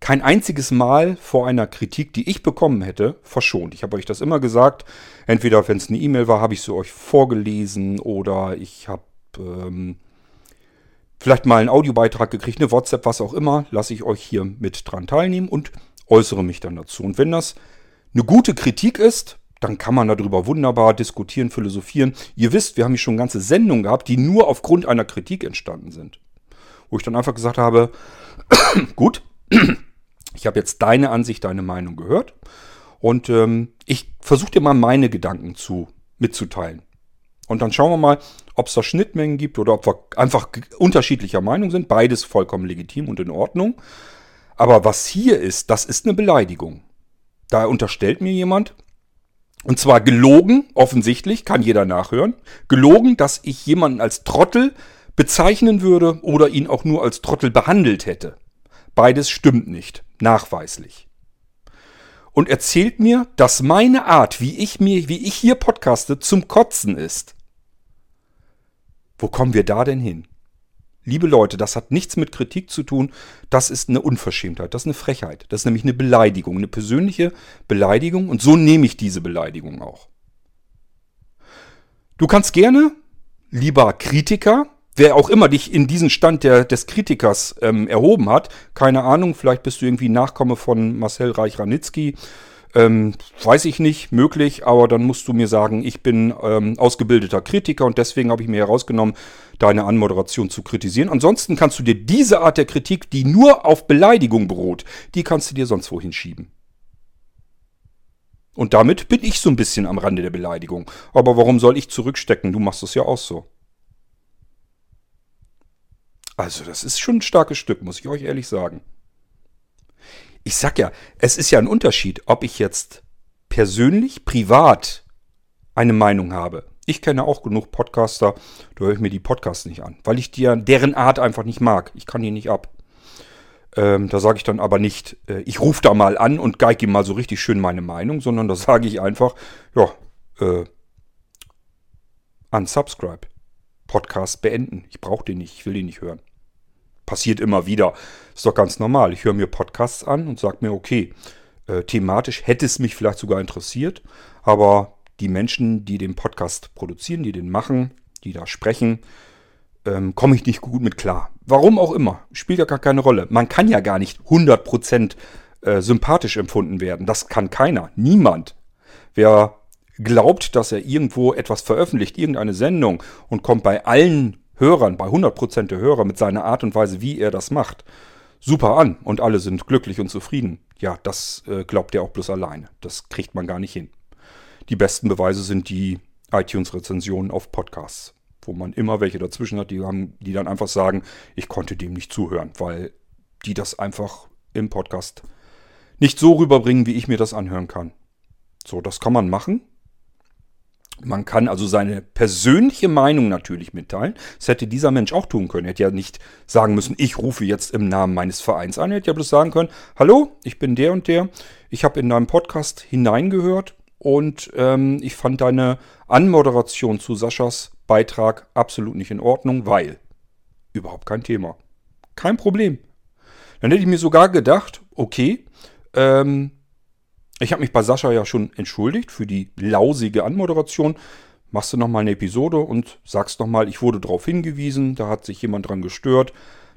kein einziges Mal vor einer Kritik, die ich bekommen hätte, verschont. Ich habe euch das immer gesagt. Entweder, wenn es eine E-Mail war, habe ich sie euch vorgelesen oder ich habe ähm, vielleicht mal einen Audiobeitrag gekriegt, eine WhatsApp, was auch immer. Lasse ich euch hier mit dran teilnehmen und äußere mich dann dazu. Und wenn das eine gute Kritik ist, dann kann man darüber wunderbar diskutieren, philosophieren. Ihr wisst, wir haben hier schon ganze Sendungen gehabt, die nur aufgrund einer Kritik entstanden sind. Wo ich dann einfach gesagt habe, gut, ich habe jetzt deine Ansicht, deine Meinung gehört und ähm, ich versuche dir mal meine Gedanken zu mitzuteilen. Und dann schauen wir mal, ob es da Schnittmengen gibt oder ob wir einfach unterschiedlicher Meinung sind. Beides vollkommen legitim und in Ordnung. Aber was hier ist, das ist eine Beleidigung. Da unterstellt mir jemand, und zwar gelogen, offensichtlich, kann jeder nachhören. Gelogen, dass ich jemanden als Trottel bezeichnen würde oder ihn auch nur als Trottel behandelt hätte. Beides stimmt nicht, nachweislich. Und erzählt mir, dass meine Art, wie ich mir, wie ich hier podcaste, zum Kotzen ist. Wo kommen wir da denn hin? Liebe Leute, das hat nichts mit Kritik zu tun. Das ist eine Unverschämtheit, das ist eine Frechheit. Das ist nämlich eine Beleidigung, eine persönliche Beleidigung. Und so nehme ich diese Beleidigung auch. Du kannst gerne, lieber Kritiker, wer auch immer dich in diesen Stand der, des Kritikers ähm, erhoben hat, keine Ahnung, vielleicht bist du irgendwie Nachkomme von Marcel Reich-Ranitzky, ähm, weiß ich nicht, möglich, aber dann musst du mir sagen, ich bin ähm, ausgebildeter Kritiker und deswegen habe ich mir herausgenommen, deine Anmoderation zu kritisieren. Ansonsten kannst du dir diese Art der Kritik, die nur auf Beleidigung beruht, die kannst du dir sonst wohin schieben. Und damit bin ich so ein bisschen am Rande der Beleidigung. Aber warum soll ich zurückstecken? Du machst es ja auch so. Also, das ist schon ein starkes Stück, muss ich euch ehrlich sagen ich sag ja, es ist ja ein Unterschied, ob ich jetzt persönlich, privat eine Meinung habe. Ich kenne auch genug Podcaster, da höre ich mir die Podcasts nicht an, weil ich die, deren Art einfach nicht mag. Ich kann die nicht ab. Ähm, da sage ich dann aber nicht, äh, ich rufe da mal an und geige ihm mal so richtig schön meine Meinung, sondern da sage ich einfach, ja, äh, unsubscribe. Podcast beenden. Ich brauche den nicht, ich will den nicht hören passiert immer wieder. Ist doch ganz normal. Ich höre mir Podcasts an und sage mir, okay, äh, thematisch hätte es mich vielleicht sogar interessiert, aber die Menschen, die den Podcast produzieren, die den machen, die da sprechen, ähm, komme ich nicht gut mit klar. Warum auch immer, spielt ja gar keine Rolle. Man kann ja gar nicht 100% äh, sympathisch empfunden werden. Das kann keiner, niemand. Wer glaubt, dass er irgendwo etwas veröffentlicht, irgendeine Sendung und kommt bei allen Hörern, bei 100% der Hörer mit seiner Art und Weise, wie er das macht, super an und alle sind glücklich und zufrieden. Ja, das äh, glaubt er auch bloß alleine. Das kriegt man gar nicht hin. Die besten Beweise sind die iTunes-Rezensionen auf Podcasts, wo man immer welche dazwischen hat, die, haben, die dann einfach sagen, ich konnte dem nicht zuhören, weil die das einfach im Podcast nicht so rüberbringen, wie ich mir das anhören kann. So, das kann man machen. Man kann also seine persönliche Meinung natürlich mitteilen. Das hätte dieser Mensch auch tun können. Er hätte ja nicht sagen müssen, ich rufe jetzt im Namen meines Vereins an. Er hätte ja bloß sagen können, hallo, ich bin der und der. Ich habe in deinem Podcast hineingehört und ähm, ich fand deine Anmoderation zu Saschas Beitrag absolut nicht in Ordnung, weil überhaupt kein Thema. Kein Problem. Dann hätte ich mir sogar gedacht, okay, ähm, ich habe mich bei Sascha ja schon entschuldigt für die lausige Anmoderation. Machst du nochmal eine Episode und sagst nochmal, ich wurde darauf hingewiesen, da hat sich jemand dran gestört,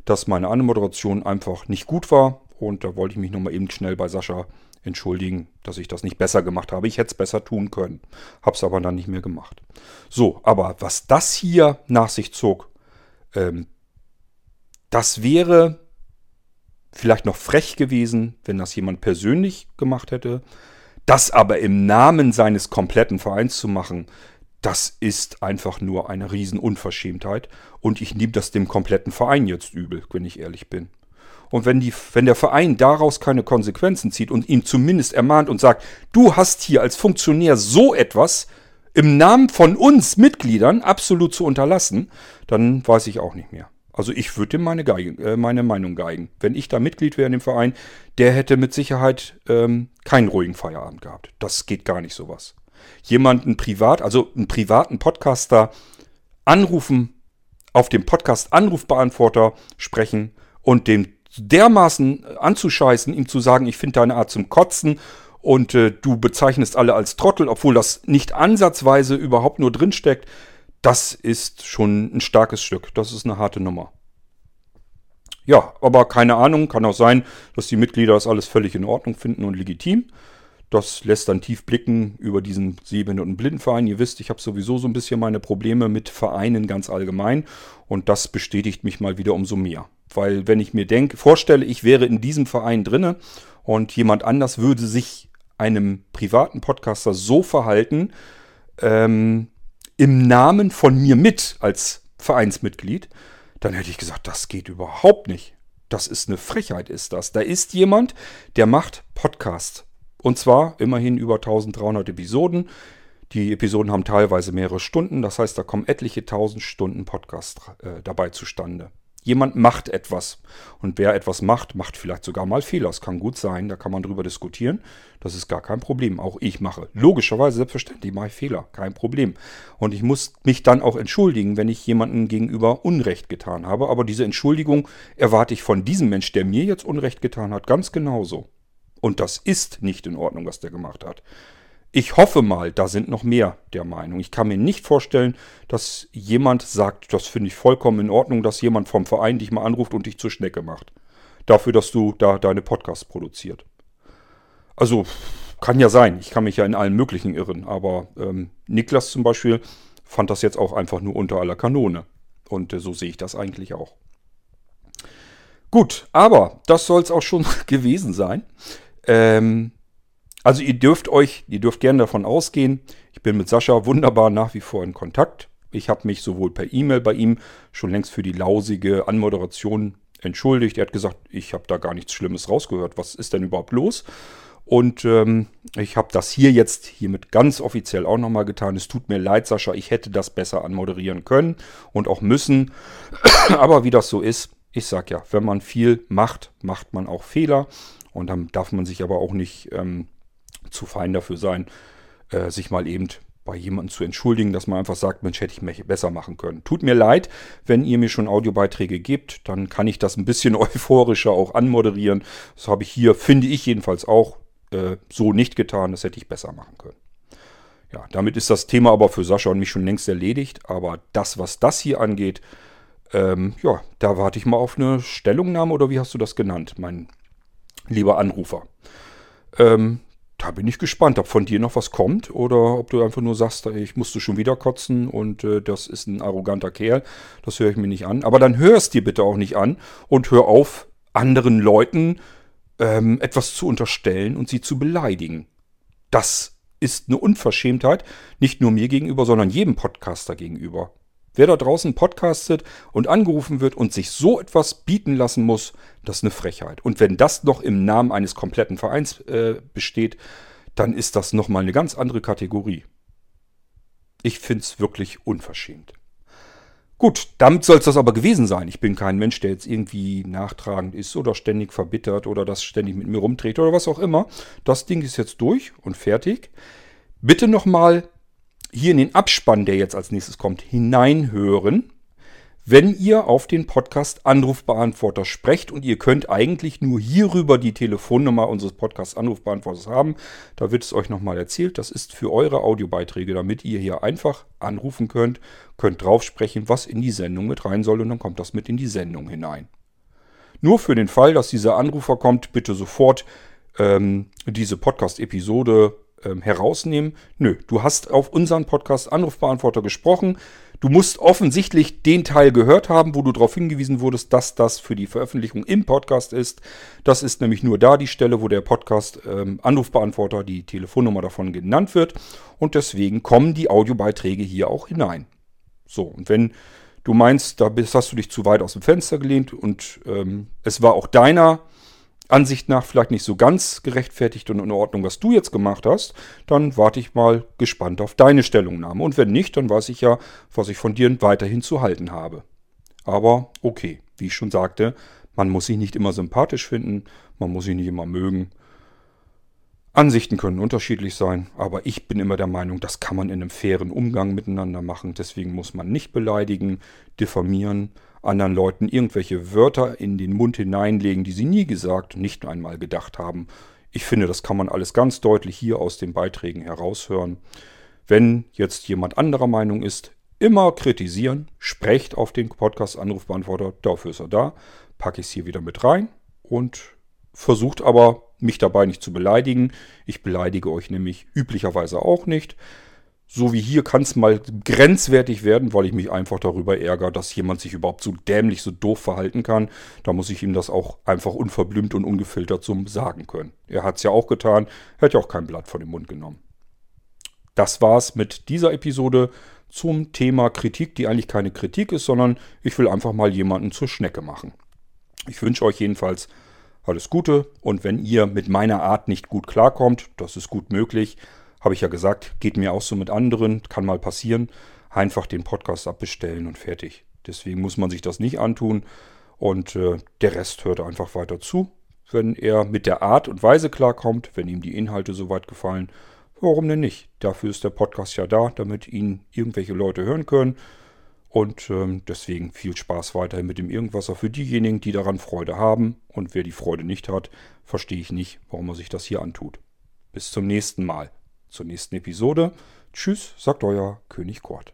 dass meine Anmoderation einfach nicht gut war. Und da wollte ich mich nochmal eben schnell bei Sascha entschuldigen, dass ich das nicht besser gemacht habe. Ich hätte es besser tun können, habe es aber dann nicht mehr gemacht. So, aber was das hier nach sich zog, ähm, das wäre vielleicht noch frech gewesen, wenn das jemand persönlich gemacht hätte. Das aber im Namen seines kompletten Vereins zu machen, das ist einfach nur eine Riesenunverschämtheit. Und ich nehme das dem kompletten Verein jetzt übel, wenn ich ehrlich bin. Und wenn, die, wenn der Verein daraus keine Konsequenzen zieht und ihn zumindest ermahnt und sagt, du hast hier als Funktionär so etwas im Namen von uns Mitgliedern absolut zu unterlassen, dann weiß ich auch nicht mehr. Also ich würde ihm meine, äh, meine Meinung geigen. Wenn ich da Mitglied wäre in dem Verein, der hätte mit Sicherheit ähm, keinen ruhigen Feierabend gehabt. Das geht gar nicht sowas. Jemanden privat, also einen privaten Podcaster anrufen, auf dem Podcast Anrufbeantworter sprechen und dem dermaßen anzuscheißen, ihm zu sagen, ich finde deine Art zum Kotzen und äh, du bezeichnest alle als Trottel, obwohl das nicht ansatzweise überhaupt nur drinsteckt, das ist schon ein starkes Stück. Das ist eine harte Nummer. Ja, aber keine Ahnung, kann auch sein, dass die Mitglieder das alles völlig in Ordnung finden und legitim. Das lässt dann tief blicken über diesen Sehbehinderten Blindenverein. Ihr wisst, ich habe sowieso so ein bisschen meine Probleme mit Vereinen ganz allgemein und das bestätigt mich mal wieder umso mehr. Weil wenn ich mir denke, vorstelle, ich wäre in diesem Verein drinne und jemand anders würde sich einem privaten Podcaster so verhalten, ähm, im Namen von mir mit als Vereinsmitglied, dann hätte ich gesagt, das geht überhaupt nicht. Das ist eine Frechheit, ist das. Da ist jemand, der macht Podcast. Und zwar immerhin über 1300 Episoden. Die Episoden haben teilweise mehrere Stunden. Das heißt, da kommen etliche tausend Stunden Podcast äh, dabei zustande. Jemand macht etwas. Und wer etwas macht, macht vielleicht sogar mal Fehler. Das kann gut sein, da kann man drüber diskutieren. Das ist gar kein Problem. Auch ich mache. Logischerweise, selbstverständlich mache ich Fehler. Kein Problem. Und ich muss mich dann auch entschuldigen, wenn ich jemandem gegenüber Unrecht getan habe. Aber diese Entschuldigung erwarte ich von diesem Mensch, der mir jetzt Unrecht getan hat, ganz genauso. Und das ist nicht in Ordnung, was der gemacht hat. Ich hoffe mal, da sind noch mehr der Meinung. Ich kann mir nicht vorstellen, dass jemand sagt, das finde ich vollkommen in Ordnung, dass jemand vom Verein dich mal anruft und dich zur Schnecke macht. Dafür, dass du da deine Podcasts produziert. Also, kann ja sein. Ich kann mich ja in allen möglichen irren. Aber ähm, Niklas zum Beispiel fand das jetzt auch einfach nur unter aller Kanone. Und äh, so sehe ich das eigentlich auch. Gut, aber das soll es auch schon gewesen sein. Ähm, also ihr dürft euch, ihr dürft gerne davon ausgehen, ich bin mit Sascha wunderbar nach wie vor in Kontakt. Ich habe mich sowohl per E-Mail bei ihm schon längst für die lausige Anmoderation entschuldigt. Er hat gesagt, ich habe da gar nichts Schlimmes rausgehört. Was ist denn überhaupt los? Und ähm, ich habe das hier jetzt hiermit ganz offiziell auch nochmal getan. Es tut mir leid, Sascha, ich hätte das besser anmoderieren können und auch müssen. Aber wie das so ist, ich sag ja, wenn man viel macht, macht man auch Fehler. Und dann darf man sich aber auch nicht ähm, zu fein dafür sein, äh, sich mal eben bei jemandem zu entschuldigen, dass man einfach sagt, Mensch, hätte ich mich besser machen können. Tut mir leid, wenn ihr mir schon Audiobeiträge gebt, dann kann ich das ein bisschen euphorischer auch anmoderieren. Das habe ich hier, finde ich jedenfalls auch, äh, so nicht getan. Das hätte ich besser machen können. Ja, damit ist das Thema aber für Sascha und mich schon längst erledigt. Aber das, was das hier angeht, ähm, ja, da warte ich mal auf eine Stellungnahme oder wie hast du das genannt, mein lieber Anrufer. Ähm, da bin ich gespannt, ob von dir noch was kommt oder ob du einfach nur sagst, ich musste schon wieder kotzen und äh, das ist ein arroganter Kerl. Das höre ich mir nicht an. Aber dann hör es dir bitte auch nicht an und hör auf, anderen Leuten ähm, etwas zu unterstellen und sie zu beleidigen. Das ist eine Unverschämtheit, nicht nur mir gegenüber, sondern jedem Podcaster gegenüber. Wer da draußen podcastet und angerufen wird und sich so etwas bieten lassen muss, das ist eine Frechheit. Und wenn das noch im Namen eines kompletten Vereins äh, besteht, dann ist das nochmal eine ganz andere Kategorie. Ich finde es wirklich unverschämt. Gut, damit soll es das aber gewesen sein. Ich bin kein Mensch, der jetzt irgendwie nachtragend ist oder ständig verbittert oder das ständig mit mir rumdreht oder was auch immer. Das Ding ist jetzt durch und fertig. Bitte nochmal hier in den Abspann, der jetzt als nächstes kommt, hineinhören, wenn ihr auf den Podcast Anrufbeantworter sprecht und ihr könnt eigentlich nur hierüber die Telefonnummer unseres Podcast Anrufbeantworters haben. Da wird es euch nochmal erzählt. Das ist für eure Audiobeiträge, damit ihr hier einfach anrufen könnt, könnt drauf sprechen, was in die Sendung mit rein soll und dann kommt das mit in die Sendung hinein. Nur für den Fall, dass dieser Anrufer kommt, bitte sofort ähm, diese Podcast-Episode ähm, herausnehmen. Nö, du hast auf unseren Podcast Anrufbeantworter gesprochen. Du musst offensichtlich den Teil gehört haben, wo du darauf hingewiesen wurdest, dass das für die Veröffentlichung im Podcast ist. Das ist nämlich nur da die Stelle, wo der Podcast ähm, Anrufbeantworter, die Telefonnummer davon genannt wird. Und deswegen kommen die Audiobeiträge hier auch hinein. So, und wenn du meinst, da bist, hast du dich zu weit aus dem Fenster gelehnt und ähm, es war auch deiner Ansicht nach vielleicht nicht so ganz gerechtfertigt und in Ordnung, was du jetzt gemacht hast, dann warte ich mal gespannt auf deine Stellungnahme. Und wenn nicht, dann weiß ich ja, was ich von dir weiterhin zu halten habe. Aber okay, wie ich schon sagte, man muss sich nicht immer sympathisch finden, man muss sich nicht immer mögen. Ansichten können unterschiedlich sein, aber ich bin immer der Meinung, das kann man in einem fairen Umgang miteinander machen. Deswegen muss man nicht beleidigen, diffamieren, anderen Leuten irgendwelche Wörter in den Mund hineinlegen, die sie nie gesagt, nicht einmal gedacht haben. Ich finde, das kann man alles ganz deutlich hier aus den Beiträgen heraushören. Wenn jetzt jemand anderer Meinung ist, immer kritisieren, sprecht auf den Podcast-Anrufbeantworter, dafür ist er da, packe ich es hier wieder mit rein und versucht aber, mich dabei nicht zu beleidigen. Ich beleidige euch nämlich üblicherweise auch nicht so wie hier kann es mal grenzwertig werden, weil ich mich einfach darüber ärgere, dass jemand sich überhaupt so dämlich, so doof verhalten kann. Da muss ich ihm das auch einfach unverblümt und ungefiltert zum sagen können. Er hat es ja auch getan, er hat ja auch kein Blatt von dem Mund genommen. Das war's mit dieser Episode zum Thema Kritik, die eigentlich keine Kritik ist, sondern ich will einfach mal jemanden zur Schnecke machen. Ich wünsche euch jedenfalls alles Gute und wenn ihr mit meiner Art nicht gut klarkommt, das ist gut möglich, habe ich ja gesagt, geht mir auch so mit anderen, kann mal passieren. Einfach den Podcast abbestellen und fertig. Deswegen muss man sich das nicht antun und äh, der Rest hört einfach weiter zu. Wenn er mit der Art und Weise klarkommt, wenn ihm die Inhalte soweit gefallen, warum denn nicht? Dafür ist der Podcast ja da, damit ihn irgendwelche Leute hören können. Und ähm, deswegen viel Spaß weiterhin mit dem Irgendwasser für diejenigen, die daran Freude haben. Und wer die Freude nicht hat, verstehe ich nicht, warum er sich das hier antut. Bis zum nächsten Mal. zur nächsten Episode. Tschüss, sagt euer König Kort.